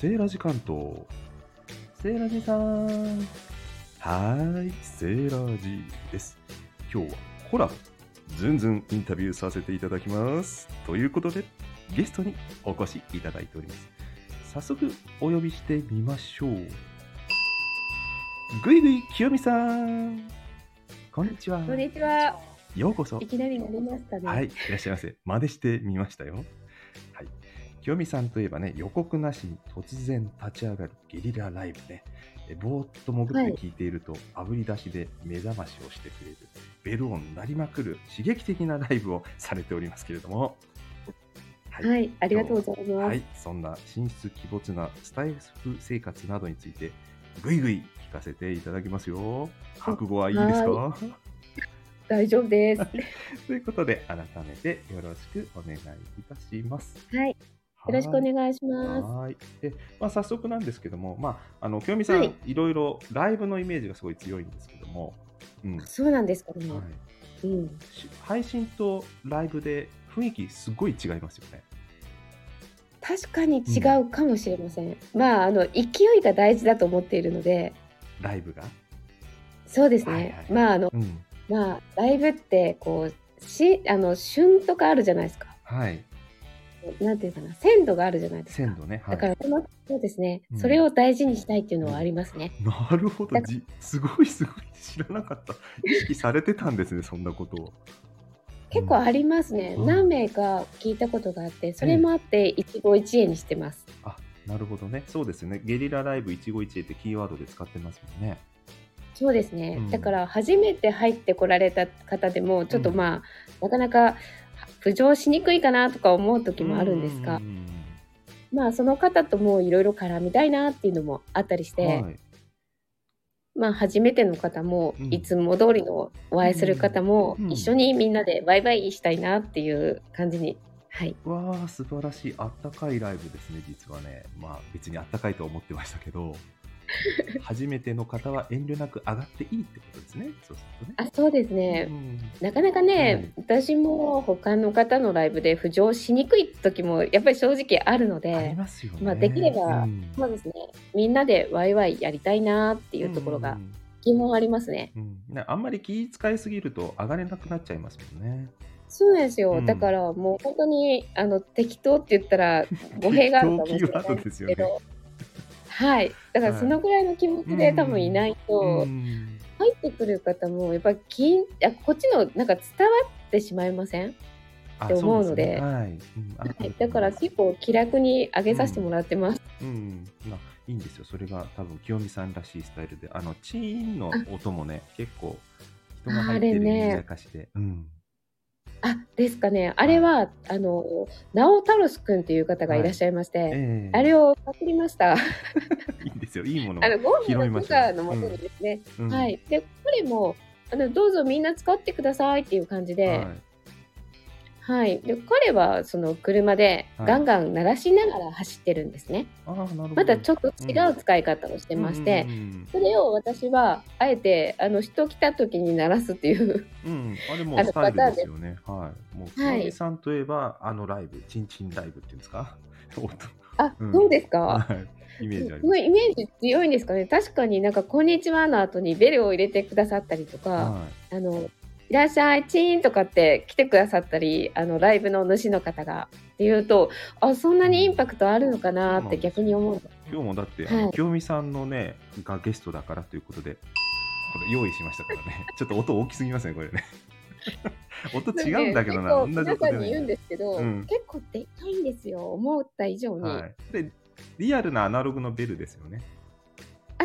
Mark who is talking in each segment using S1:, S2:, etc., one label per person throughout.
S1: セーラジ関東。セーラジさん。はーい、セーラジです。今日はコラボ、ズンズンインタビューさせていただきます。ということで、ゲストにお越しいただいております。早速、お呼びしてみましょう。ぐいぐい清美さん。こんにちは。
S2: こんにちは。
S1: ようこそ
S2: い。きなりなりましたね。
S1: はい、いらっしゃいませ。真似してみましたよ。はい。清美さんといえばね、予告なしに突然立ち上がるゲリラライブね。えぼーっと潜って聞いていると、炙り出しで目覚ましをしてくれる、ベル音鳴りまくる刺激的なライブをされておりますけれども。は
S2: はい、ありがとうございます。
S1: はい、そんな神出鬼没なスタイフ生活などについて、ぐいぐい聞かせていただきますよ。覚悟はいいですか？
S2: 大丈夫です。
S1: ということで、改めてよろしくお願いいたします。
S2: はい、よろしくお願いします。
S1: はい。で、まあ、早速なんですけども、まあ、あの、清美さん、
S2: はい
S1: い、ろいろライブのイメージがすごい強いんですけども、うん。は
S2: そうなんですかね。
S1: い、
S2: うん。
S1: し配信とライブで雰囲気すごい違いますよね。
S2: 確かに違うかもしれません。まあ、あの勢いが大事だと思っているので、
S1: ライブが？
S2: そうですね。
S1: はいはい
S2: まあ、あの、
S1: うん。
S2: まあ、ライブって、こう、し、あの、旬とかあるじゃないですか。
S1: はい。
S2: なんていうかな、鮮度があるじゃないですか。
S1: 鮮度ね。はい。
S2: だから、そのそうですね、
S1: うん
S2: それを大事にしたいっていうのはありますね。
S1: なるほど。じすごいすごい。知らなかった。意識されてたんですね、そんなことを。
S2: 結構ありますね、
S1: うん
S2: 何名か聞いたことがあってそれもあって一期一会にしてます、
S1: あ、なるほどね。そうですね。ゲリラライブ一期一会ってキーワードで使ってますもんね。
S2: そうですね、
S1: うん
S2: だから初めて入ってこられた方でもちょっと
S1: うん
S2: まあ、なかなか浮上しにくいかなとか思う時もあるんですが、まあその方ともいろいろ絡みたいなっていうのもあったりして、
S1: はい。
S2: まあ初めての方も、
S1: うん。
S2: いつも通りのお会いする方も、
S1: うん。
S2: 一緒にみんなでバイバイしたいなっていう感じにはい。
S1: わあ、素晴らしい。あったかいライブですね、実はね。まあ、別にあったかいとは思ってましたけど、初めての方は遠慮なく上がっていいってことですね。そうするとね。
S2: あそうですね、
S1: うん。
S2: なかなかね、私も他の方のライブで浮上しにくい時もやっぱり正直あるの
S1: あり
S2: で、
S1: ますよね。
S2: まあできれば
S1: うん。
S2: そうですね、みんなでワイワイやりたいなっていうところが
S1: うん。
S2: 基本ありますね。
S1: うん。ねあんまり気遣いすぎると上がれなくなっちゃいますもんね。
S2: そうなんですよ、
S1: うん。
S2: だからもう本当にあの適当って言ったら語弊があるかもしれ
S1: 適当キーワー
S2: ないで
S1: すすよね。
S2: けど、はい、だからそのぐらいの気持ちで多分いないと、
S1: うん。
S2: 入ってくる方もやっぱりこっちのなんか伝わってしまいません？
S1: あ
S2: って思うので。
S1: はい。
S2: だから結構気楽に上げさせてもらってます。
S1: うん、まあ、いいんですよ。それが多分清美さんらしいスタイルで、あのチーンの音もね、結構人が入ってるやかしで、うん、
S2: あですかね。あれは、あの、ナオタロス君っていう方がいらっしゃいまして、
S1: ええ
S2: あれをパクりました。
S1: いいんですよ。いいものを
S2: あの、ゴールの許
S1: ましたね
S2: 可のもとにですね。
S1: うん
S2: はい。で、これも、あの、どうぞみんな使ってくださいっていう感じで、
S1: はい
S2: はい。で、彼は、その車で
S1: はい
S2: ガンガン鳴らしながら走ってるんですね。
S1: ああ、なるほど。
S2: またちょっと違う使い方をしてまして、
S1: うんうん
S2: それを私は、あえて、あの、人来た時に鳴らすっていう、
S1: うん、うんあれもスタイルですよね。はい。もう、
S2: はい
S1: 清美さんといえば、あのライブ、チンチンライブっていうんですか？音
S2: あ、
S1: うん
S2: そうですか？
S1: はい。イメージあり
S2: その
S1: ます。
S2: イメージ強いんですかね？確かになんか「こんにちは」の後にベルを入れてくださったりとか
S1: は「
S2: あのいらっしゃいチーン」とかって来てくださったりあのライブの主の方がっていうとあそんなにインパクトあるのかなって逆に思う
S1: い。今日もだって、
S2: はい
S1: 清美さんのね、がゲストだからということで、これ用意しましたからね。ちょっと音大きすぎますね、これね。音違うんだけどな、同じ
S2: 皆
S1: 音
S2: に言うんですけど、
S1: うん
S2: 結構でかいんですよ思った以上に、
S1: はい。で、リアルなアナログのベルですよね。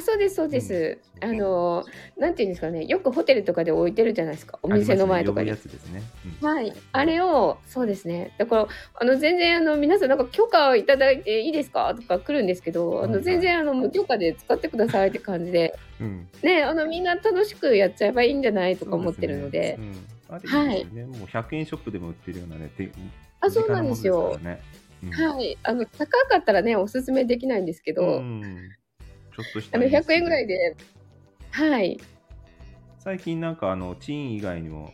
S2: あそうですそうです、
S1: うん。
S2: あのなんていうんですかね。よくホテルとかで置いてるじゃないですか。お店の前とかに。
S1: ねね。うん。
S2: はい、あれを、そうですね。だから、あの、全然、あの、皆さん、なんか許可をいただいていいですかとか来るんですけど、あの、全然、あの、無許可で使ってくださいって感じで、
S1: うん。
S2: ね、あの、みんな楽しくやっちゃえばいいんじゃないとか思ってるので、
S1: ねうん、あれい。もう100円ショップでも売ってるようなね、て
S2: あそうなんですよ。
S1: 身近なものですからね。
S2: はい。あの、高かったらね、おすすめできないんですけど、
S1: うんうんちょっとした
S2: あの、
S1: いいです
S2: 100円ぐらいで、はい。
S1: 最近なんかあのチーン以外にも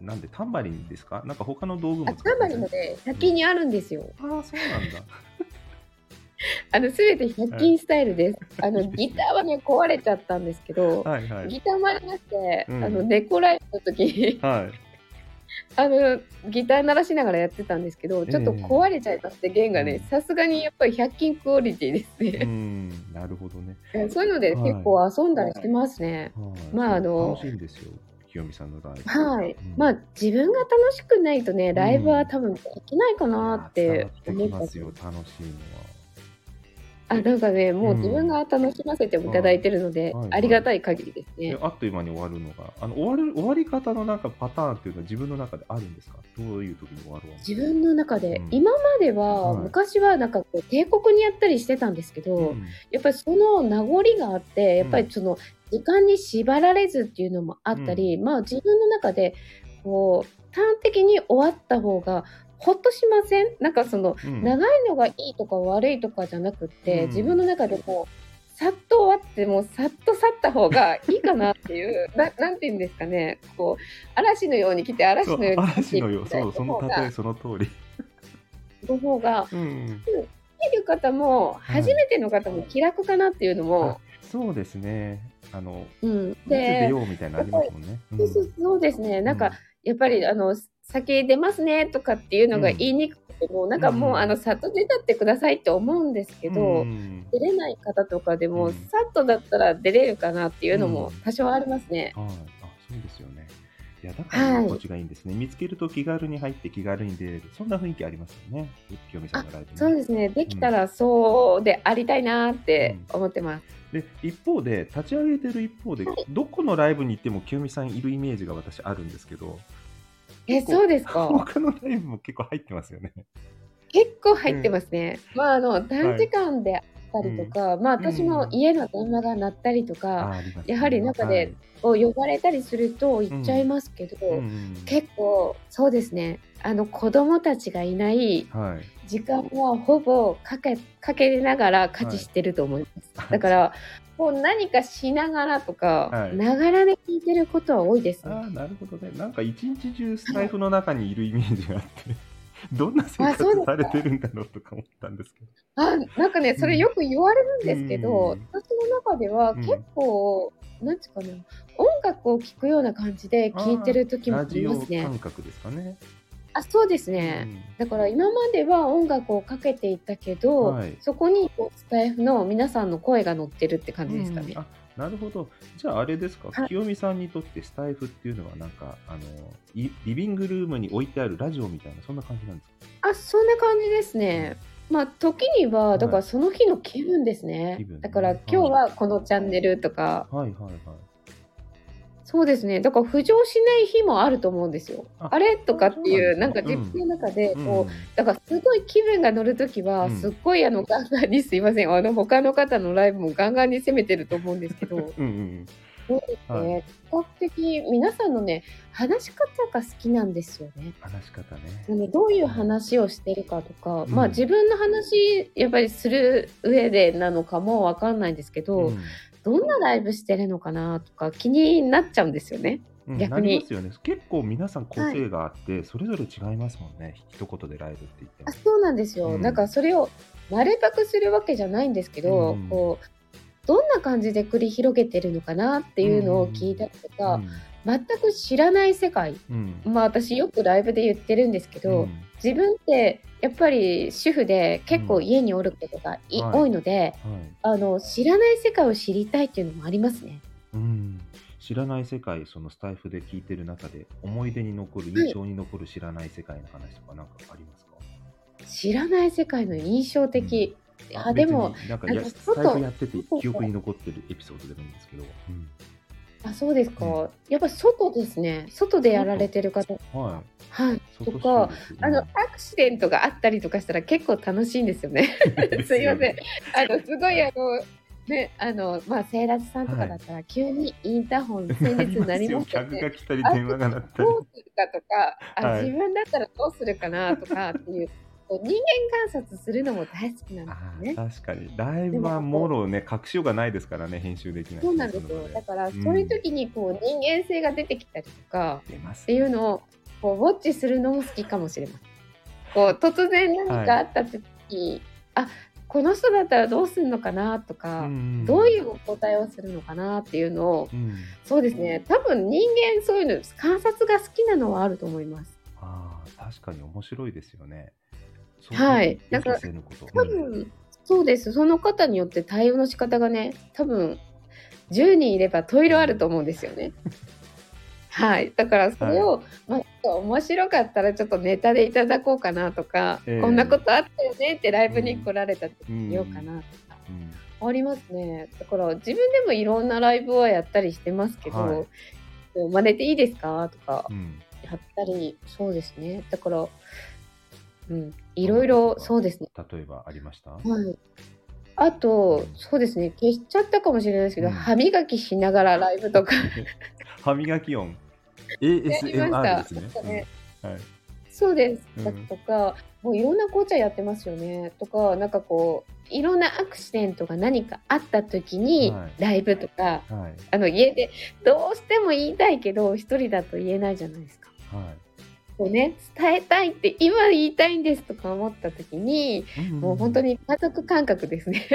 S1: なんでタンバリンですか？なんか他の道具も
S2: タンバリ
S1: る
S2: ンもね、先にあるんですよ。
S1: ああそうなんだ
S2: あの、すべて100均スタイルです。あの、ギターはね、壊れちゃったんですけど、
S1: はいはい。
S2: ギターもありまして、
S1: うん
S2: あの、猫ライブの時に、
S1: はい。
S2: あの、ギター鳴らしながらやってたんですけど、ちょっと壊れちゃいまして、弦がね
S1: うん、
S2: さすがにやっぱり100均クオリティです
S1: う
S2: ね。
S1: ん、なるほどね。
S2: そういうので結構遊んだりしてますね。
S1: はい。
S2: まああの
S1: 楽しいんですよ。清美さんのライブ。
S2: はい。
S1: うん
S2: まあ、自分が楽しくないとね、ライブは多分できないかなって思った
S1: きますよ。楽しいのは。
S2: あ、なんかね、もう
S1: うん
S2: 自分が楽しませていただいてるので、
S1: はいはい。
S2: ありがたい限りですね。
S1: えあっという間に終わるのが、あの終わる終わり方のなんかパターンっていうのは自分の中であるんですか？どういう時に終わるの
S2: 自分の中で、
S1: うん。
S2: 今までは、
S1: はい。
S2: 昔はなんかこう帝国にやったりしてたんですけど、
S1: うん。
S2: やっぱりその名残があってやっぱりその時間に縛られずっていうのもあったり、まあ自分の中でこう端的に終わった方がほっとしません？なんかその
S1: うん。
S2: 長いのがいいとか悪いとかじゃなくって、
S1: うん。
S2: 自分の中でこうさっと終わってもうさっと去った方がいいかなっていう ななんていうんですかね。こう嵐のように来て嵐のように去って
S1: そう、その例えその通り。
S2: の方が
S1: うん、
S2: 見る方も
S1: はい
S2: 初めての方も気楽かなっていうのも、
S1: そうですね。あの、
S2: うん、
S1: いつ出
S2: で
S1: ようみたいなのありますもんね。
S2: そうですね。なんか、やっぱりあの先出ますねとかっていうのが言いにくくても、なんかもう、
S1: うん
S2: あのさっと出たってくださいって思うんですけど、
S1: うん
S2: 出れない方とかでも、
S1: うん
S2: さっとだったら出れるかなっていうのも
S1: うん
S2: 多少ありますね。
S1: はい、あ、そうですよね。いや、だから
S2: はい
S1: 居心地がいいんですね。見つけると気軽に入って気軽に出れる。そんな雰囲気ありますよね。清美さんのライブね。
S2: そうですねできたらそうでありたいなって思ってます。
S1: で一方で立ち上げてる一方で、どこのライブに行っても清美さんいるイメージが私あるんですけど
S2: えそうですか？
S1: 他のライブも結構入ってますよね。
S2: 結構入ってますね。まああの短時間であったりとか、まあ私も家の電話が鳴ったりとか、
S1: あありますね。
S2: やはり中でこう呼ばれたりすると行っちゃいますけど、
S1: はいうんうん。
S2: 結構そうですね。あの子供たちがいない
S1: はい、
S2: 時間はほぼかけかけながら家事してると思います、だからこう何かしながらとか
S1: はい。
S2: ながらで聞いてることは多いですね、
S1: ああなるほどね。なんか一日中スタイフの中にいるイメージがあって どんな生活されてるんだろうとか思ったんですけど。
S2: あなんかねそれよく言われるんですけど、
S1: うん。
S2: 私の中では
S1: うん。
S2: 結構、なんつうかな音楽を聴くような感じで聞いてる時もあり
S1: ラジオ
S2: ますね
S1: 感覚ですかね。
S2: あそうですね、だから今までは音楽をかけていたけど、
S1: はい。
S2: そこにスタイフの皆さんの声が乗ってるって感じですかね。
S1: うん。あなるほど。じゃああれですか、
S2: はい。
S1: 清美さんにとってスタイフっていうのはなんかあのいリビングルームに置いてあるラジオみたいなそんな感じなんですか？
S2: あそんな感じですね。まあ時にはだからその日の気分ですね。
S1: 気分ね。
S2: だから今日はこのチャンネルとか、
S1: はいはいはい。
S2: そうですね。だから浮上しない日もあると思うんですよ。
S1: あ
S2: あれとかっていうなんか自分の中で
S1: うん。
S2: こう、だからすごい気分が乗るときは、
S1: うん。
S2: すっごいあのガンガンにすいません。あの他の方のライブもガンガンに攻めてると思うんですけど。
S1: うんうん
S2: そうです
S1: は
S2: ね、比較的皆さんのね話し方が好きなんですよね。
S1: 話し方ね。
S2: あのどういう話をしてるかとか、
S1: うん。
S2: まあ自分の話やっぱりする上でなのかもわかんないんですけど、
S1: うん
S2: どんなライブしてるのかなとか気になっちゃうんですよね。
S1: うん
S2: 逆に。
S1: ね。結構皆さん個性があって、それぞれ違いますもんね。一言でライブって言っても。
S2: あ。そうなんですよ、
S1: うん。
S2: だからそれを丸パクするわけじゃないんですけど、
S1: うん。
S2: こうどんな感じで繰り広げてるのかなっていうのを聞いたりとか、全く知らない世界。まあ私よくライブで言ってるんですけど、
S1: うん。
S2: 自分ってやっぱり主婦で結構家におることがい、
S1: はい。
S2: 多いので
S1: はい。
S2: あの知らない世界を知りたいっていうのもありますね。
S1: うん、知らない世界、そのスタイフで聞いてる中で、思い出に残る、印象に残る知らない世界の話とか、なんかありますか、
S2: 知らない世界の印象的、あでも
S1: なんかやスタイフやってて
S2: 外
S1: 記憶に残ってるエピソードでもいいんですけど、
S2: あそうですか、
S1: うん。
S2: やっぱ外ですね。外でやられてる方。
S1: うん、はい。
S2: はいと
S1: 外
S2: か
S1: 収録
S2: あのアクシデントがあったりとかしたら結構楽しいんですよね。
S1: うん
S2: すいません。あのすごいあのねあのまあセイラスさんとかだったら、急にインターホン先日なりました
S1: 客
S2: ね。
S1: が来たり、電話が鳴ったり。
S2: どうするかとか、あ、
S1: はい
S2: 自分だったらどうするかなとかっていう人間観察するのも大好きなん
S1: あ
S2: ですよね。
S1: ー確かに。ライブはもろね、隠しようがないですからね、編集できない。
S2: そうなんですよ。だからそういう時にこう人間性が出てきたりとかっていうのをこうウォッチするのも好きかもしれません。こう突然何かあった時に、あこの人だったらどうするのかなとか、
S1: ん
S2: どういうお答えをするのかなっていうのを
S1: うん、
S2: そうですね多分人間そういうの観察が好きなのはあると思います。
S1: ああ、確かに面白いですよね。
S2: はい
S1: な
S2: んんか。多分、そうですその方によって対応の仕方がね多分10人いれば問いろあると思うんですよね。はい、だからそれを、まあ、ちょっと面白かったらちょっとネタでいただこうかなとか、
S1: ええ。
S2: こんなことあったよねってライブに来られた時に言おうかなとか、
S1: うん、
S2: ありますね。だから自分でもいろんなライブはやったりしてますけど、
S1: はい。
S2: 真似ていいですかとか
S1: うん、
S2: やったりそうですね。だからうん。いろいろそうですね。
S1: 例えばありました？
S2: はい。あと、そうですね、消しちゃったかもしれないですけど、
S1: うん。
S2: 歯磨きしながらライブとか、
S1: 歯磨き音。ASMR
S2: た
S1: ですね。
S2: ね
S1: うんはい。
S2: そうです
S1: うん。
S2: だとか、もういろんな紅茶やってますよね。とか、なんかこう、いろんなアクシデントが何かあった時に、
S1: はい
S2: ライブとか、
S1: はい。
S2: あの家でどうしても言いたいけど、一人だと言えないじゃないですか。
S1: はい。
S2: こうね、伝えたいって今言いたいんですとか思った時に、
S1: うん
S2: もう本当に家族感覚ですね。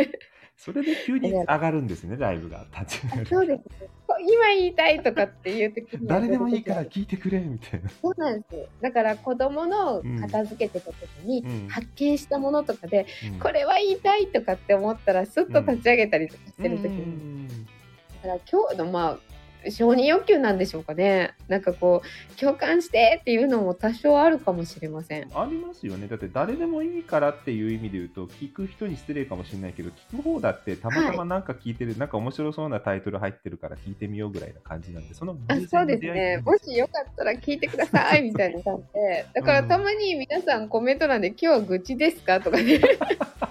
S1: それで急に上がるんですね、ライブが立ち上がる。
S2: そうですね。今言いたいとかっていう時には
S1: 誰でもいいから聞いてくれみたいな。
S2: そうなんですよ。だから子供の片付けてた時に
S1: うん
S2: 発見したものとかで、
S1: うん
S2: これは言いたいとかって思ったらスッと立ち上げたりとかしてる時
S1: う
S2: に、
S1: ん
S2: だから今日のまあ承認欲求なんでしょうかね。なんかこう共感してっていうのも多少あるかもしれません。
S1: ありますよね。だって誰でもいいからっていう意味で言うと、聞く人に失礼かもしれないけど、聞く方だってたまたまなんか聞いてる、なんか面白そうなタイトル入ってるから聞いてみようぐらいな感じなんで、その
S2: あそうですね。もしよかったら聞いてくださいみたいな感じで。だからたまに皆さんコメント欄で今日は愚痴ですか？とかね。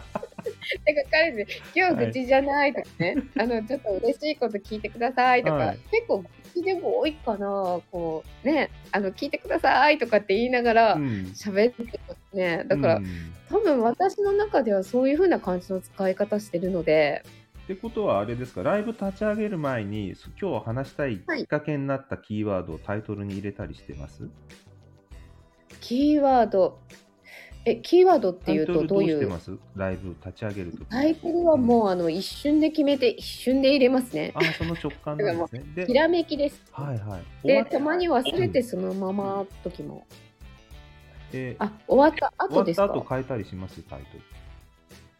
S2: って書かれて、今日は愚痴じゃないとかね、あの、ちょっと嬉しいこと聞いてくださいとか、
S1: はい。
S2: 結構愚痴でも多いかな、こう、ね、あの、聞いてくださいとかって言いながら
S1: うん。
S2: 喋ってますね。だから、
S1: うん。
S2: 多分私の中ではそういう風な感じの使い方してるので、
S1: ってことはあれですか、ライブ立ち上げる前に、そ今日話したい。きっかけになったキーワードをタイトルに入れたりしてます、
S2: キーワード、え、キーワードっていうとどういう
S1: してます？ライブ立ち上げるとき。
S2: タイトルはもうあの一瞬で決めて一瞬で入れますね。
S1: あその直感なんですね。で
S2: ひ、らめきです。
S1: はいはい。終
S2: で、
S1: た
S2: まに忘れてそのまま時も。
S1: え
S2: あ、終わった
S1: 終わった
S2: 後ですか
S1: 後変えたりします？タイトル。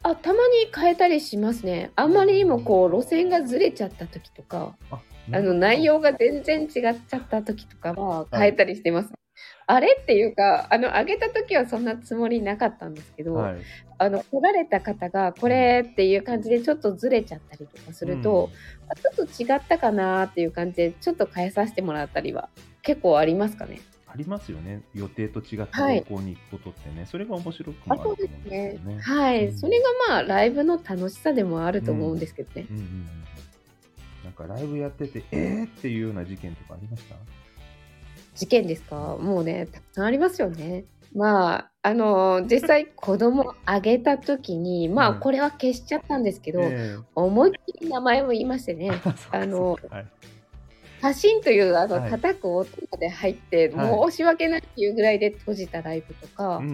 S2: あ、たまに変えたりしますね。あんまりにもこう路線がずれちゃった時とか、
S1: あ
S2: あの内容が全然違っちゃった時とかは変えたりしてます。あれっていうか、あの上げた時はそんなつもりなかったんですけど、
S1: はい、
S2: あの来られた方がこれっていう感じでちょっとずれちゃったりとかすると、あちょっと違ったかなっていう感じでちょっと変えさせてもらったりは結構ありますかね？
S1: ありますよね。予定と違った
S2: はい
S1: 方向に行くことってね、それが面白く
S2: あ
S1: もあると思うん
S2: です
S1: ね。。
S2: ねはい、
S1: うん
S2: それがまあライブの楽しさでもあると思うんですけどね。
S1: うんうんうん。なんかライブやってて、えーっていうような事件とかありました？
S2: 事件ですか？もうねたくさんありますよね。まああの実際子供あげた時に まあ
S1: うん
S2: これは消しちゃったんですけど、
S1: え
S2: 思いっきり名前を言いましてね。あの
S1: はい
S2: パシンというあの、
S1: はい。
S2: 叩く音まで入って、
S1: はい。
S2: 申し訳ないっていうぐらいで閉じたライブとか、
S1: うん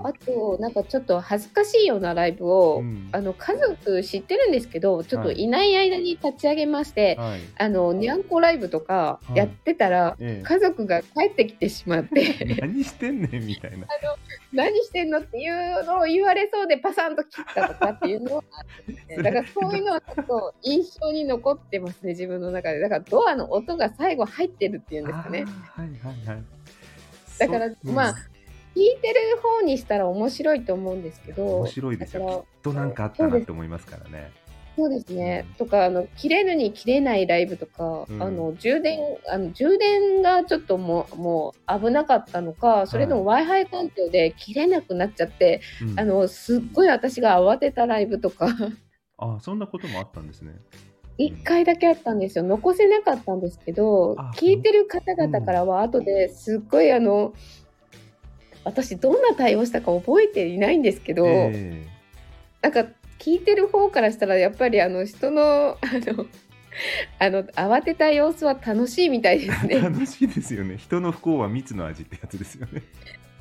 S1: うん。
S2: あとなんかちょっと恥ずかしいようなライブを、
S1: うん。
S2: あの家族知ってるんですけどちょっとい。ない間に立ち上げまして、
S1: はい。
S2: あのにゃんこライブとかやってたら、
S1: え
S2: 家族が帰ってきてしまって。
S1: え、何してんねんみたいな。
S2: 何してんのっていうのを言われそうでパサンと切ったとかっていうのはね。だからそういうのはちょっと印象に残ってますね自分の中で。だからドアの音が最後入ってるっていうんですかね。
S1: はいはいはい。
S2: だからまあ聞いてる方にしたら面白いと思うんですけど
S1: 面白いですよ。きっとなんかあったなって思いますからね。
S2: そうです。ね、
S1: うん。
S2: とかあの切れるに切れないライブとか、
S1: うん。
S2: あの充電あの充電がちょっともうもう危なかったのかそれとも w i f i 環境で切れなくなっちゃって、
S1: うん。
S2: あのすっごい私が慌てたライブとか。
S1: あそんなこともあったんですね。
S2: 1回だけあったんですよ残せなかったんですけど
S1: あ
S2: 聞いてる方々からは後ですっごいあの私どんな対応したか覚えていないんですけど、
S1: え
S2: なんか聞いてる方からしたらやっぱりあの人のあのあの慌てた様子は楽しいみたいです
S1: え
S2: ね。
S1: 楽しいですよね。人の不幸は蜜の味ってやつですよね。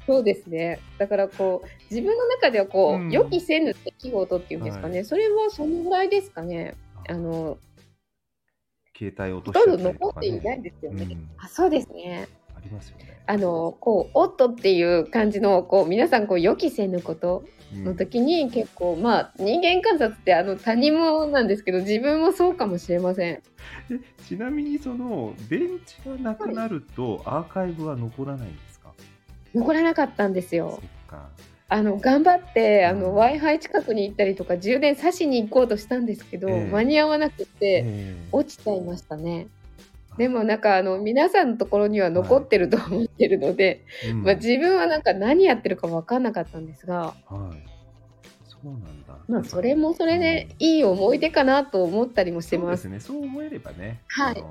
S2: そうですね。だからこう、自分の中ではこう、
S1: うん
S2: 予期せぬ出来事っていうんですかね、それはそのぐらいですかね。あの、
S1: 携帯落と
S2: ほとんど
S1: しちゃったりとか、
S2: 残っていないん
S1: ね。
S2: ですよね。
S1: うん
S2: あ、そうですね。
S1: ありますよね。
S2: あの、こう、おっとっていう感じの、こう、皆さん、こう、予期せぬこと
S1: うん
S2: の時に、結構、まあ、人間観察って、あの、他人もなんですけど、自分もそうかもしれません。
S1: でちなみにその電池がなくなるとアーカイブは残らないんですか、
S2: 残らなかったんです
S1: そ
S2: よ
S1: っ。か。
S2: あの頑張ってあの、
S1: うん
S2: w i f i 近くに行ったりとか充電さしに行こうとしたんですけど、
S1: ええ
S2: 間に合わなくて
S1: ええ
S2: 落ちちゃいましたね。でもなんかあの皆さんのところには残ってると思ってるので、
S1: うん
S2: まあ、自分はなんか何やってるか分かんなかったんですが、
S1: はい。そうなんだ。
S2: まあ、それもそれでいい思い出かなと思ったりもしてます。
S1: そうですね。そう思えればね。
S2: はい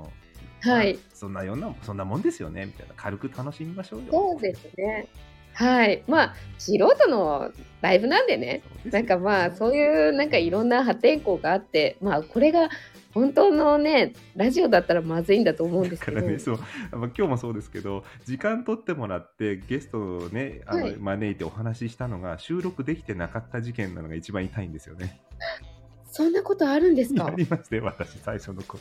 S2: はい
S1: まあそんなようなそんなもんですよねみたいな軽く楽しみましょうよ。
S2: そうですね。はい。まあ素人のライブなんでね。なんかまあそういうなんかいろんな破天荒があってまあこれが本当のねラジオだったらまずいんだと思うんですけど、
S1: だからね、そう、まあ、今日もそうですけど、時間取ってもらって、ゲストをね、あの、
S2: はい
S1: 招いてお話ししたのが、収録できてなかった事件なのが一番痛いんですよね。
S2: そんなことあるんですか？
S1: やりまして、私、最初の頃。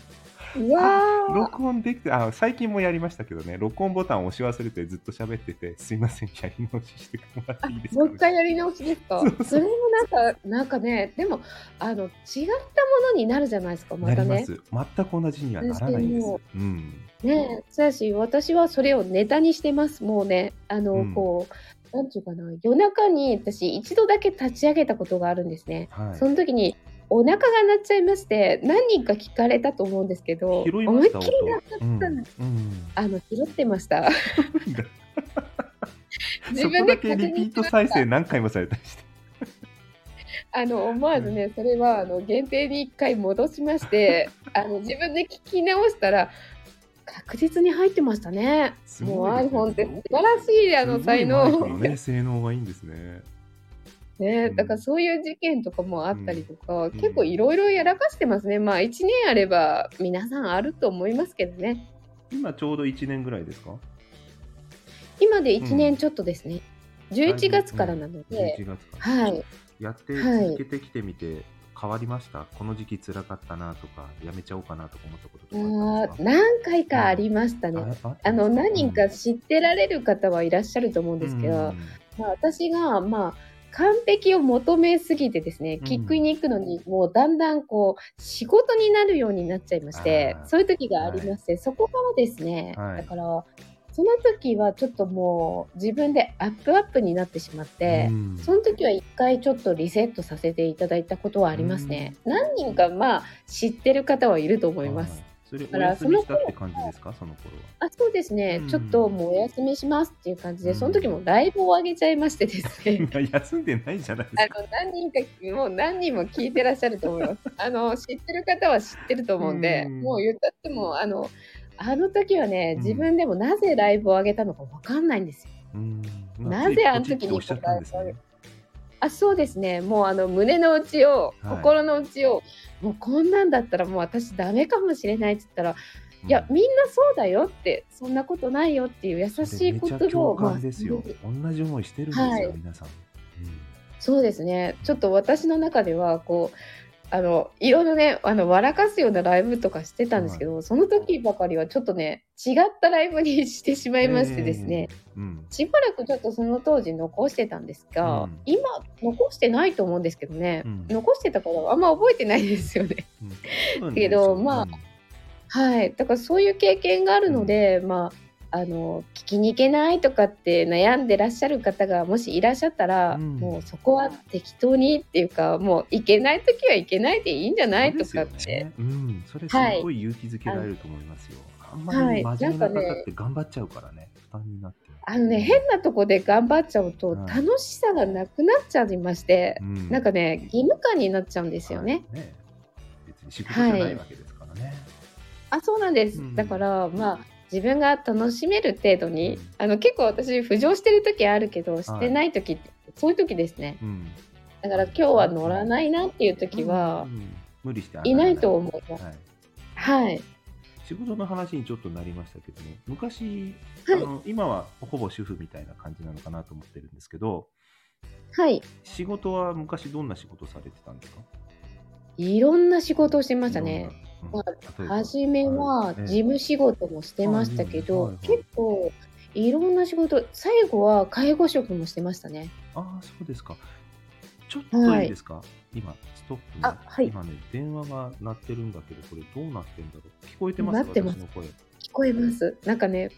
S2: うわー
S1: 録音できて、あ、最近もやりましたけどね、録音ボタンを押し忘れてずっと喋ってて、すいません、やり直ししてもらっていいですか、
S2: もう一回やり直しですか？
S1: そ
S2: れもなんかなんかねでもあの違ったものになるじゃないですかまたね
S1: なります。全く同じにはならないんです
S2: も。
S1: うん。
S2: ねそうやし私はそれをネタにしてますもうねあの、
S1: うん
S2: こうなんていうかな夜中に私一度だけ立ち上げたことがあるんですね
S1: はい。
S2: その時にお腹が鳴っちゃいまして何人か聞かれたと思うんですけど思いっきり鳴っ
S1: 音。うん。うん。
S2: あの拾ってました 自
S1: そこ
S2: 分で
S1: だけリピート再生何回もされたりして。
S2: あの思わずねそれはあの限定に1回戻しまして あの自分で聞き直したら確実に入ってましたね
S1: す
S2: もう iPhone って素晴らしいあの才能
S1: のね、性能がいいんですね。
S2: ね。
S1: うん。
S2: だからそういう事件とかもあったりとか、
S1: ん。
S2: 結構いろいろやらかしてますね。まあ1年あれば皆さんあると思いますけどね。
S1: 今ちょうど1年ぐらいですか？
S2: 今で1年ちょっとですね、11月からなので、
S1: 11月か
S2: はい。
S1: やって
S2: はい
S1: 続けてきてみて変わりました、この時期辛かったなとかやめちゃおうかなとか思ったこととか
S2: 何回かありましたね、
S1: ああ
S2: あの何人か知ってられる方はいらっしゃると思うんですけど、
S1: うん。
S2: まあ、私がまあ完璧を求めすぎてですね
S1: うん。
S2: キックに行くのにもうだんだんこう仕事になるようになっちゃいましてそういう時がありまして、そこからですね、
S1: はい。
S2: だからその時はちょっともう自分でアップアップになってしまって、
S1: うん。
S2: その時は一回ちょっとリセットさせていただいたことはありますね。何人かまあ知ってる方はいると思います。
S1: はいそれお
S2: から
S1: 休みしたって感じですか？その頃は。
S2: あそうですね、
S1: うん。
S2: ちょっともうお休みしますっていう感じで、
S1: うん。
S2: その時もライブを上げちゃいましてですね。
S1: 休んでないじゃないですか。
S2: あの何人かもう何人も聞いてらっしゃると思います。あの知ってる方は知ってると思うんで、
S1: うん。
S2: もう言ったってもあのあの時はね
S1: うん。
S2: 自分でもなぜライブを上げたのかわかんないんですよ。
S1: うん。
S2: なぜあの時に
S1: ね
S2: あそうですね。もうあの胸の内を、
S1: はい。
S2: 心の内をもうこんなんだったらもう私ダメかもしれないって言ったら、いやみんなそうだよってそんなことないよっていう優しい言葉を
S1: 共感ですよ。
S2: まあ
S1: 同じ思いしてるんですよ、
S2: はい。
S1: 皆さん、
S2: そうですね。ちょっと私の中ではこうあのいろいろねあの笑かすようなライブとかしてたんですけど、その時ばかりはちょっとね違ったライブにしてしまいましてですね、
S1: うん。うん。
S2: しばらくちょっとその当時残してたんですが、
S1: うん。
S2: 今残してないと思うんですけどね、
S1: うん。
S2: 残してたからあんま覚えてないですよね。けどまあ
S1: うん。
S2: はい、だからそういう経験があるので、まあ、あの聞きに行けないとかって悩んでらっしゃる方がもしいらっしゃったら、
S1: うん。
S2: もうそこは適当にっていうかもう行けない時は行けないでいいんじゃないとかって、
S1: そうん、それすごい勇気づけられると思いますよ。あんまり真面目な方って頑張っちゃうからね、負担になって。
S2: あのね変なとこで頑張っちゃうと
S1: はい。
S2: 楽しさがなくなっちゃいまして、
S1: うん。
S2: なんかね義務感になっちゃうんですよね。
S1: はいね。別に仕事じゃないわけですからね。
S2: あそうなんです、
S1: うん。
S2: だからまあ自分が楽しめる程度に、
S1: うん。
S2: あの結構私浮上してる時あるけどしてない時って、そういう時ですね。
S1: うん。
S2: だから今日は乗らないなっていう時は
S1: うん。無理して
S2: い。ないと思います
S1: はい。
S2: はい。
S1: 仕事の話にちょっとなりましたけども、昔、
S2: はい。
S1: あの今はほぼ主婦みたいな感じなのかなと思ってるんですけど、
S2: はい。
S1: 仕事は昔どんな仕事されてたんですか？
S2: いろんな仕事をしてましたね。
S1: いろんな。うん例えば
S2: 初めは事務仕事もしてましたけど、
S1: あ事務
S2: 結構いろんな仕事、最後は介護職もしてましたね。
S1: ああ、そうですか。ちょっといいですか、今、ストップね。
S2: あはい
S1: 今ね、電話が鳴ってるんだけど、これどうなってんだろう？聞こえてます
S2: 鳴ってます
S1: 私の声。
S2: 聞こえます。なんかね、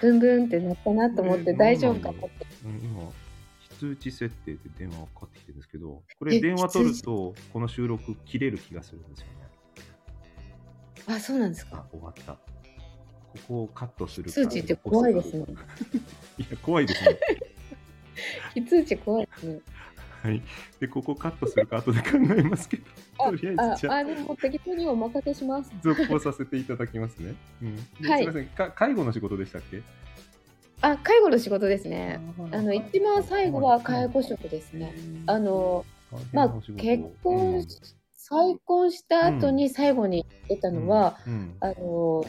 S2: ブンブンってなったなと思って
S1: え
S2: 大丈夫か
S1: な
S2: って。
S1: うん、今、非通知設定で電話がかかってきてるんですけど、これ
S2: え
S1: 電話取ると、この収録切れる気がするんですよね。
S2: あ、そうなんです
S1: あ
S2: か。、
S1: 終わった。ここをカットするか
S2: 通知って怖いですね。
S1: いや、怖いですね。
S2: 非通知怖いですね。
S1: はい。で、ここカットするか後で考えますけど、
S2: あ
S1: とりあえ
S2: あ
S1: ずじゃあ、
S2: あ、でも適当にお任せします。
S1: 続行させていただきますね。うん。で
S2: はい
S1: すみませんか、介護の仕事でしたっけ？
S2: あ、介護の仕事ですね。あの一番最後は介護職ですね。あの、まあ、結婚し、再婚した後に最後に出たのは、あの、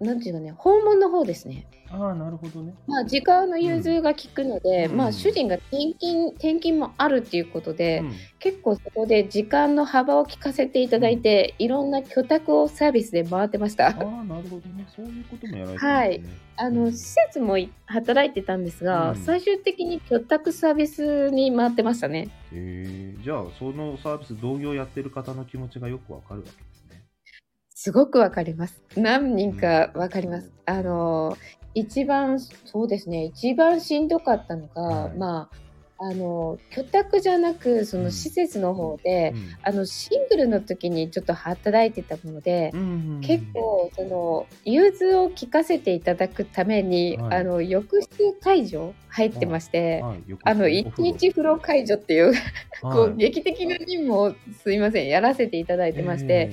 S2: なんていうかね、訪問の方ですね。
S1: ああ、なるほどね。
S2: まあ、時間の融通が利くので、
S1: うん
S2: まあ、主人が転勤、転勤もあるっていうことで、
S1: うん
S2: 結構そこで時間の幅を聞かせていただいて、いろんな居宅をサービスで回ってました。
S1: ああ、なるほどね。そういうこともやられてるんですね。
S2: あの、
S1: うん
S2: 施設もい働いてたんですが、
S1: うん
S2: 最終的に居宅サービスに回ってましたね。
S1: えー、じゃあ、そのサービス、同業やってる方の気持ちがよくわかるわけです
S2: ごくわかります。何人かわかります。あの、一番、そうですね、一番しんどかったのが、
S1: はい。
S2: まあ、あの、居宅じゃなく、その施設の方で、あの、シングルの時にちょっと働いてたもので、
S1: うんうん
S2: 結構、その、融通を聞かせていただくために、
S1: はい。
S2: あの、浴室介助入ってまして、
S1: はい、
S2: あの、一日風呂介助っていう、こ
S1: は
S2: う、劇的な任務をすいません、やらせていただいてまして、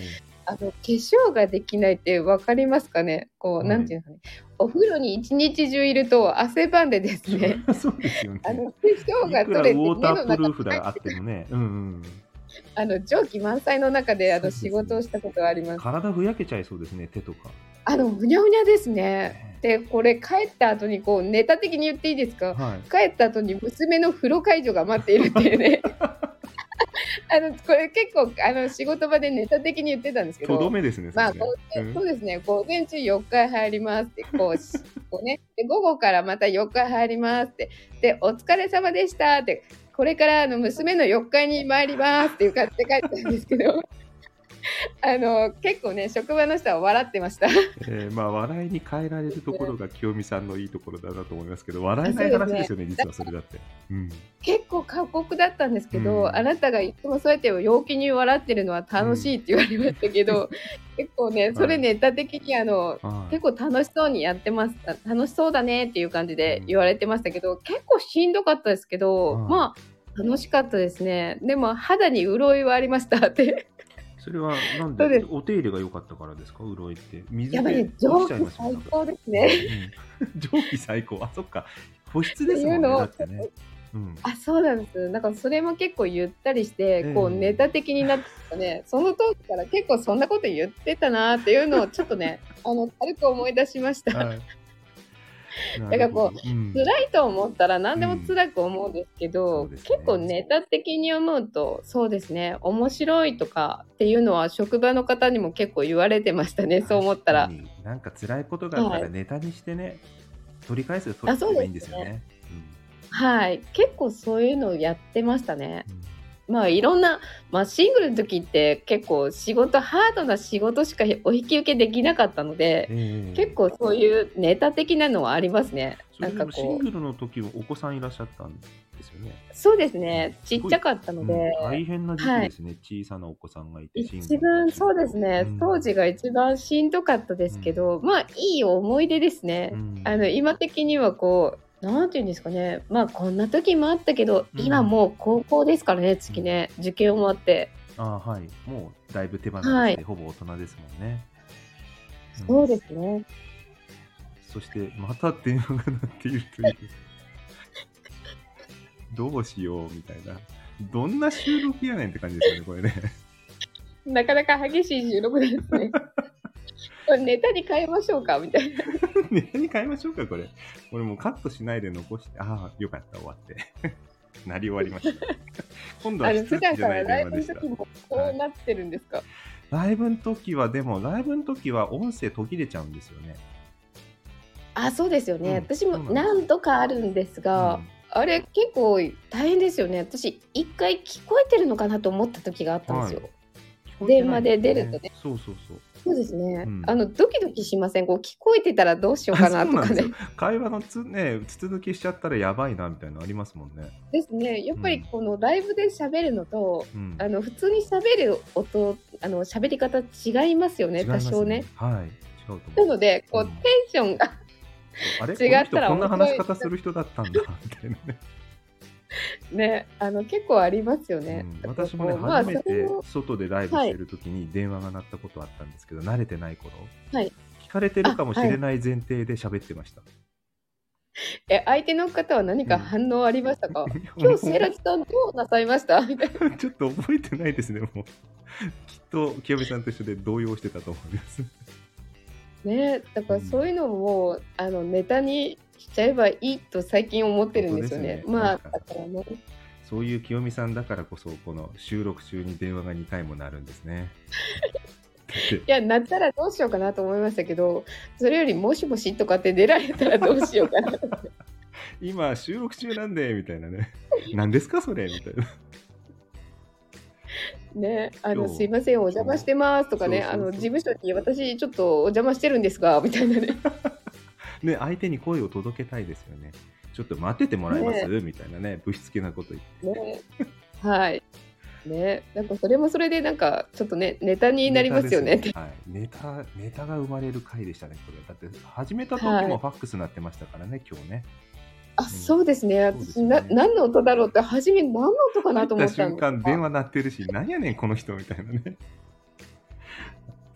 S2: あの、化粧ができないって分かりますかね？こう、
S1: はい
S2: なんていうのかね？お風呂に一日中いると汗ばんでです
S1: え
S2: ね、
S1: ー そうですよね。
S2: あの、化粧が取れて、
S1: ォータープルー
S2: に
S1: フがあってもね、うんうん、
S2: あの、蒸気満載の中で、あの、仕事をしたことがあります。
S1: 体ふやけちゃいそうですね、手とか。
S2: あの、ふにゃふにゃですね。で、これ帰った後に、こう、ネタ的に言っていいですか？
S1: はい。
S2: 帰った後に娘の風呂介助が待っているっていうね。あの、これ結構、あの、仕事場でネタ的に言ってたんですけど。
S1: とどめですね、
S2: まあ、
S1: そ
S2: うですね、午前中4回入りますって、こうし、こうね、で午後からまた4回入りますって、で、お疲れ様でしたって、これからあの娘の4階に参りますっていう感じで帰ったんですけど、あの、結構ね、職場の人は笑ってました。
S1: えーまあ、笑いに変えられるところが清美さんのいいところだなと思いますけど、笑えない話ですよね、実はそれだって。うん。
S2: 結構過酷だったんですけど、
S1: うん
S2: あなたがいつもそうやって陽気に笑ってるのは楽しいって言われましたけど、結構ね、それネタ的にあの、
S1: はい。
S2: 結構楽しそうにやってますあ楽しそうだねっていう感じで言われてましたけど、結構しんどかったですけど、
S1: うん
S2: まあ楽しかったですね。でも肌に潤いはありましたって
S1: それはなん
S2: そうで
S1: ですお手入れが良かったからですか、潤いって。水
S2: やっぱり蒸気最高ですね
S1: うん 蒸気最高。あ、そっか。保湿ですもんね、だってね。うん。
S2: あそうなんですなんかそれも結構ゆったりして、こう
S1: ええ
S2: ネタ的になってたねその当時から結構そんなこと言ってたなっていうのをちょっとねあの軽く思い出しました、
S1: はい。
S2: だからこ
S1: う、うん、
S2: 辛いと思ったら何でも辛く思うんですけど、
S1: うんね。
S2: 結構ネタ的に思うとそうですね面白いとかっていうのは職場の方にも結構言われてましたねそう思ったら。
S1: なんか辛いことがあった
S2: はい。
S1: らネタにしてね、取り返すと
S2: あそうですね。
S1: いいんですよね。
S2: はい。結構そういうのをやってましたね。
S1: うんうん
S2: まあいろんな、まあ、シングルの時って結構仕事ハードな仕事しかお引き受けできなかったので、
S1: ええ
S2: 結構そういうネタ的なのはありますね。なんかこう。
S1: もシングルの時はお子さんいらっしゃったんですよね。
S2: そうですね。ちっちゃかったので、
S1: うん。大変な時期ですね、小さなお子さんがいて。
S2: 一番そうですね、
S1: うん。
S2: 当時が一番しんどかったですけど、まあいい思い出ですね、
S1: うん。
S2: あの今的にはこうなんていうんですかねまあこんな時もあったけど、
S1: うん
S2: 今もう高校ですからね月ね、受験終わって、
S1: あはい。もうだいぶ手放して、
S2: はい
S1: ほぼ大人ですもんね。ん
S2: そうですね
S1: そして、また電話が鳴っているという。どうしようみたいな。どんな収録やねんって感じですよね、これね。
S2: なかなか激しい収録ですねネタに変えましょうかみたいな。
S1: ネタに変えましょうか、これ。これもうカットしないで残して、ああ、よかった、終わって。なり終わりました。今度は
S2: ライ
S1: 電話でした
S2: ブの時。もこうなってるんですか、
S1: ライブの時は、でも、ライブの時は音声途切れちゃうんですよね。
S2: あ、そうですよね。
S1: うん
S2: 私も何度かあるんですが、
S1: うん
S2: あれ結構大変ですよね。私、一回聞こえてるのかなと思った時があったんですよ。
S1: はい
S2: 電話で出るとね。
S1: そうそうそう。
S2: そうですね、
S1: うん
S2: あの、ドキドキしません？こう聞こえてたらどうしようかなとかね。
S1: 会話のつ、ね、筒抜けしちゃったらやばいなみたいなのありますもんね。
S2: ですね。やっぱり
S1: うん
S2: このライブで喋るのと、
S1: うん、
S2: あの普通に喋る音、あの喋り方違いますよね、
S1: 違います
S2: 多少ね。。
S1: はい。
S2: な。ので、こう、
S1: うん
S2: テンションが違ったら
S1: こんな話し方する人だったんだみたいなね。
S2: ね、あの結構ありますよね。
S1: うん私もね、
S2: まあ
S1: 初めて外でライブしてる時に電話が鳴ったことあったんですけど、慣れてない頃、
S2: はい
S1: 聞かれてるかもしれない前提で喋ってました。
S2: え、相手の方は何か反応ありましたか、
S1: いや
S2: 今日、セイラジさんどうなさいました？みたいな。
S1: ちょっと覚えてないですね、もう。きっと清美さんと一緒で動揺してたと思います。
S2: ね、だからそういうのも、あのネタにしちゃえばいいと最近思ってるんですよね。
S1: ね
S2: まあ、だからね。
S1: そういう清美さんだからこそ、この収録中に電話が2回も鳴るんですね。
S2: いや、なったらどうしようかなと思いましたけど、それよりもしもしとかって出られたらどうしようかな。
S1: 今収録中なんでみたいなね何ですかそれみたいな
S2: ね、あのすいません、お邪魔してますとかね、あの事務所に私ちょっとお邪魔してるんですが、みたいなね。
S1: ね相手に声を届けたいですよね。ちょっと待っててもらえます、みたいなねぶしつけなこと言って。
S2: ね、はい。ね、なんかそれもそれでなんかちょっとねネタになりますよね。
S1: ネタですはい、ネタネタが生まれる回でしたねこれ。だって始めた時
S2: はい。
S1: もファックスなってましたからね、今日ね。
S2: あ、そうですね。
S1: そうです
S2: 私
S1: ね。
S2: な何の音だろうって初め何の音かなと思った
S1: 瞬間電話鳴ってるし何やねんこの人みたいなね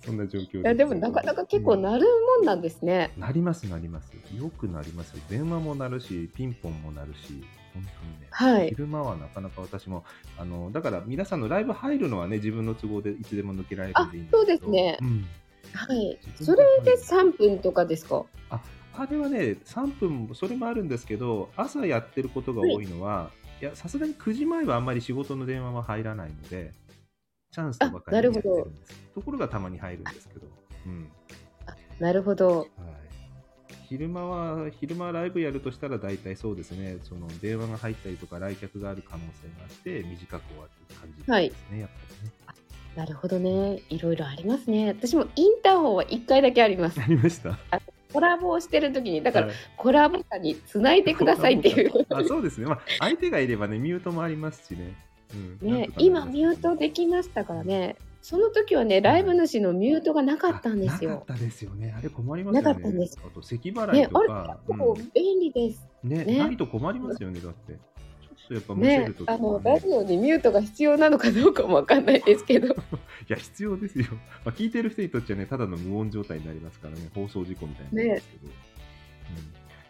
S1: そんな状況です。
S2: いやでもなかなか結構
S1: うん。
S2: なるもんなんですね。
S1: なりますなります。よくなりますよ。電話も鳴るしピンポンも鳴るし本当にね、
S2: はい。
S1: 昼間はなかなか私もあのだから皆さんのライブ入るのはね自分の都合でいつでも抜けられるんでいいんですけど。
S2: あそうですね。
S1: ん。
S2: はい。
S1: 自
S2: それで
S1: 分で入る。
S2: 3分とかですか？
S1: ああれはね3分もそれもあるんですけど朝やってることが多いのは、い、やさすがに9時前はあんまり仕事の電話は入らないのでチャンスとばかりにやってるんです。ところがたまに入るんですけど、うん。
S2: なるほど。
S1: はい、昼間は昼間ライブやるとしたら大体そうですね。その電話が入ったりとか来客がある可能性があって短く終わる感じですね、
S2: はい。
S1: やっぱりね。
S2: なるほどね。いろいろありますね。私もインターホンは1回だけあります。
S1: ありました。
S2: コラボをしてる時に、だから
S1: はい。
S2: コラボさんにつないでくださいっていう。
S1: あそうですね、まあ、相手がいればねミュートもありますしね、
S2: ね今ミュートできましたからね。その時はね、ライブ主のミュートがなかったんですよ
S1: あなかっ。たですよね。あれ困りますよね。
S2: なかったんです
S1: あと、咳払
S2: ね
S1: い、とか、
S2: 結構便利です。
S1: うんね
S2: ね
S1: ないと困りますよね、だって。ちょっとやっぱ
S2: ねあの。ラジオにミュートが必要なのかどうかもわかんないですけど。
S1: いや、必要ですよ。まあ、聞いてる人にとっちゃね、ただの無音状態になりますからね、放送事故みたいになるんですけど。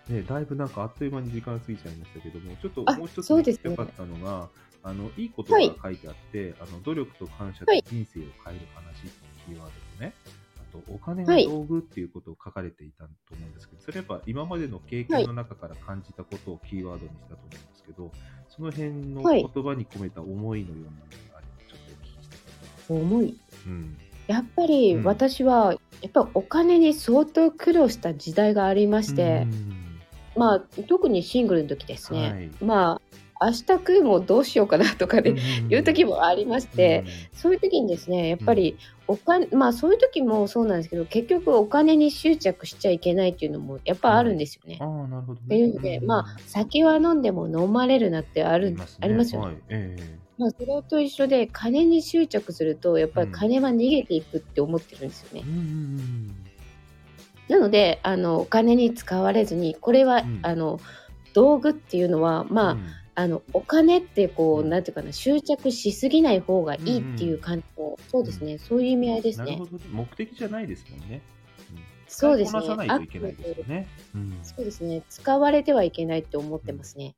S1: うんね、だいぶなんかあっという間に時間過ぎちゃいましたけども、ちょっと
S2: あ
S1: もう一つ
S2: そうですね
S1: 言ってよかったのが、あのいいことが書いてあって、あの努力と感謝と
S2: はい。
S1: 人生を変える話っていうキーワードとね、あとお金が
S2: はい。
S1: 道具っていうことを書かれていたと思うんですけど、それやっぱ今までの経験の中から感じたことをキーワードにしたと思うんですけど、その辺の
S2: はい。
S1: 言葉に込めた思いのようなものがあればちょっとお聞きしたいと思い。ます。うん。
S2: やっぱり
S1: うん。
S2: 私は、やっぱお金に相当苦労した時代がありまして、
S1: うん。
S2: まあ特にシングルの時ですね、
S1: はい。
S2: まあ明日食うもどうしようかなとかで、いう時もありまして、そういう時にですねやっぱりお金、まあそういう時もそうなんですけど結局お金に執着しちゃいけないっていうのもやっぱあるんですよね。
S1: うん。ああ、なるほど、ね。
S2: っていうので、まあ酒は飲んでも飲まれるなってあるありますよね。
S1: はい、ええ。
S2: まあそれと一緒で金に執着するとやっぱり金は逃げていくって思ってるんですよね。
S1: うんうん。
S2: なのであのお金に使われずにこれは、
S1: うん。
S2: あの道具っていうのはまあ、
S1: うん
S2: あのお金ってこう、
S1: うん。
S2: なんていうかな執着しすぎない方がいいっていう感じの、そうですね。そういう意味合いですね。
S1: なるほど。ね。目的じゃないですもんね。うん。
S2: そうですね。
S1: 使いこなさないといけないですよね。うん。
S2: そうですね。使われてはいけないって思ってますね。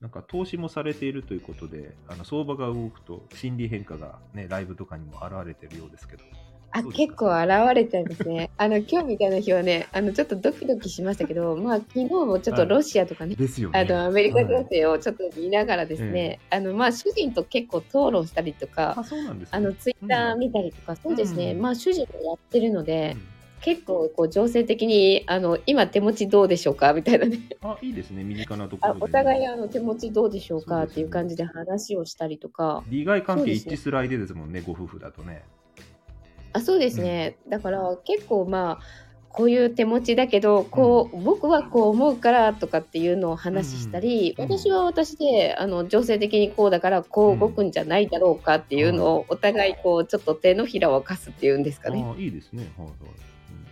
S1: なんか投資もされているということで、あの相場が動くと心理変化が、ね、ライブとかにも現れているようですけど、
S2: あ、結構現れちゃいますね。あの、今日みたいな日はね、あの、ちょっとドキドキしましたけど、まあ、昨日もちょっとロシアとかね、
S1: ですよね。
S2: あの、アメリカ
S1: はい
S2: 情勢をちょっと見ながらですね、あの、まあ、主人と結構討論したりとか、
S1: あ、そうなんですね。
S2: あの、ツイッター見たりとか、そうですね、
S1: うん
S2: まあ、主人もやってるので、
S1: うん
S2: 結構、こう、情勢的に、あの、今手持ちどうでしょうかみたいなね。
S1: あ、いいですね。身近なところで、
S2: あお互い、あの、手持ちどうでしょうかっていう感じで話をしたりとか、
S1: 利害関係一致する相手ですもんね、ご夫婦だとね。
S2: あそうですね、だから結構まあこういう手持ちだけどこう、僕はこう思うからとかっていうのを話したり、
S1: うん
S2: 私は私であの情勢的にこうだからこう動くんじゃないだろうかっていうのをお互いこうちょっと手のひらを貸すっていうんですかね。
S1: あいいですね。はいはい。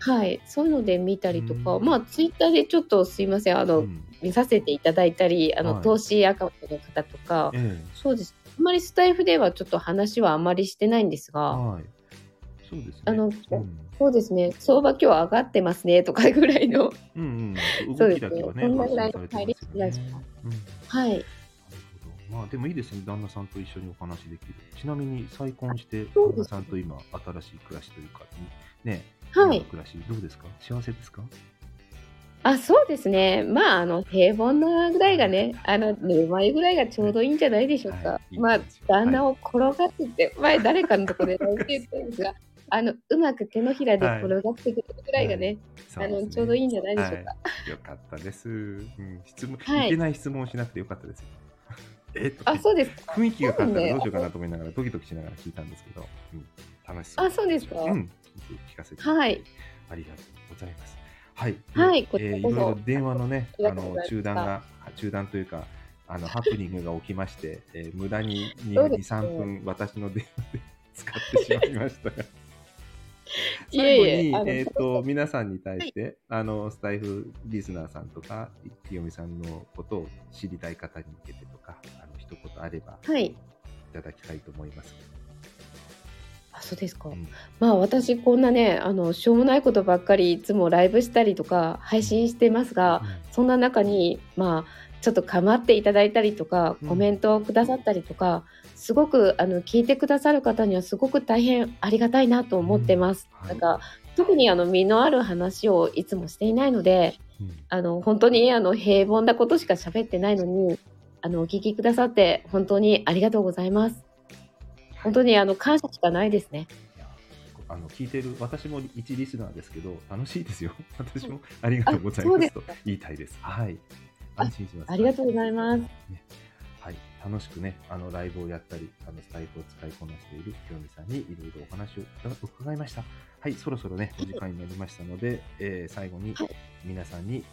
S2: はい、そういうので見たりとか、
S1: うん。
S2: まあツイッターでちょっとすいませんあの、
S1: うん。
S2: 見させていただいたりあの、
S1: はい。
S2: 投資アカウントの方とか、
S1: え
S2: そうです。あんまりスタイフではちょっと話はあまりしてないんです
S1: え
S2: が、
S1: はい。そうですね。
S2: あの
S1: うん、
S2: そうですね、相場今日上がってますね。とかぐらいの、
S1: うんうん、
S2: そうですね。
S1: 動きだけはね、
S2: こんなぐらい
S1: 発信されてますよねうん。
S2: はい。
S1: まあでもいいですね、旦那さんと一緒にお話できる。ちなみに再婚して、旦那さんと今、新しい暮らしというか、ね、
S2: はい。
S1: 暮らし、どうですか？幸せですか？
S2: あそうですね、まあ、あの平凡なぐらいがね、あの寝る前ぐらいがちょうどいいんじゃないでしょうか。
S1: はい。い。い
S2: まあ旦那を転がってって、前、誰かのところで言ってたんですが、あのうまく手のひらで転がってくれるぐらいがね、あのちょうどいいんじゃないでしょうか。
S1: はい、よかったです。うん、質問、
S2: はい。
S1: い、けない質問をしなくてよかったです。よ。え？と
S2: あそうです。か。
S1: 雰囲気が変わったらどうしようかなと思いながら、ドキドキしながら聞いたんですけど、うん、楽しそう。
S2: あそうですか。
S1: うん、聞かせて
S2: はい、
S1: ありがとうございます。はい。
S2: はい
S1: えーいろいろ電話のね、
S2: あ
S1: の中断が、中断というか、あの ハプニングが起きまして、えー無駄に2、2
S2: そうですね。
S1: 3分私の電話で 使ってしまいましたが。
S2: いえいえ
S1: 最後に、
S2: あの
S1: えっ、と、皆さんに対して、あの、スタイフリスナーさんとか、清美さんのことを知りたい方に向けてとか、あの、一言あれば、
S2: はい
S1: いただきたいと思います。
S2: あそうですか。
S1: うん
S2: まあ私こんなねあのしょうもないことばっかりいつもライブしたりとか配信してますが、そんな中にまあちょっと構っていただいたりとか
S1: うん。
S2: コメントをくださったりとか、すごくあの聞いてくださる方にはすごく大変ありがたいなと思ってます。
S1: うん。はい。
S2: なんか特にあの身のある話をいつもしていないので
S1: うん。
S2: あの本当にあの平凡なことしか喋ってないのにあのお聞きくださって本当にありがとうございます。本当にあの感謝しかないですね。
S1: あの聞いてる私も一リスナーですけど楽しいですよ。私もありがとうございますと言いたいです。はい安心します。
S2: ありがとうございます。
S1: ね。はい。楽しくねあのライブをやったりあのスタイフを使いこなしている清美さんにいろいろお話を伺いました。はいそろそろねお時間になりましたので、えー最後に
S2: はい。
S1: 皆さんに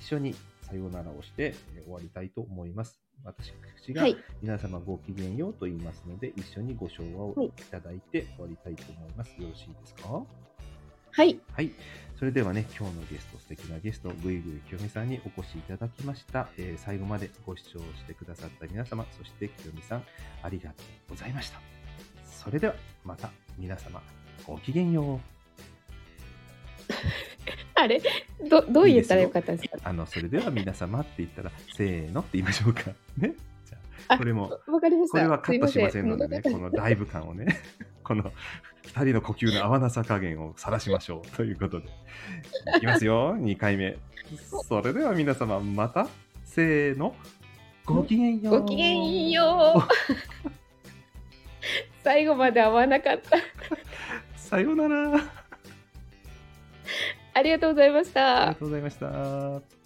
S1: 一緒にさようならをして、えー終わりたいと思います。私が
S2: はい、
S1: 皆様ごきげんようと言いますので、一緒にご唱和を
S2: はい。
S1: いただいて終わりたいと思います。よろしいですか？
S2: はい、
S1: はい。それではね、今日のゲスト、素敵なゲスト、ぐいぐいきよみさんにお越しいただきました。えー最後までご視聴してくださった皆様、そしてきよみさん、ありがとうございました。それでは、また皆様、ごきげんよう。
S2: あれ？どどう言ったらよかったんですか
S1: あの、それでは皆様って言ったら、せーのって言いましょうか。ね？じゃこれも、
S2: わかりました。
S1: これはカットしませんのでね、このライブ感をね、この2人の呼吸の合わなさ加減を晒しましょう ということで。いきますよ、2回目。それでは皆様、また、せーの、ごきげんよう。
S2: ごきげんよう。最後まで合わなかった。
S1: さようなら。
S2: ありがとうございました
S1: ありが。とうございました。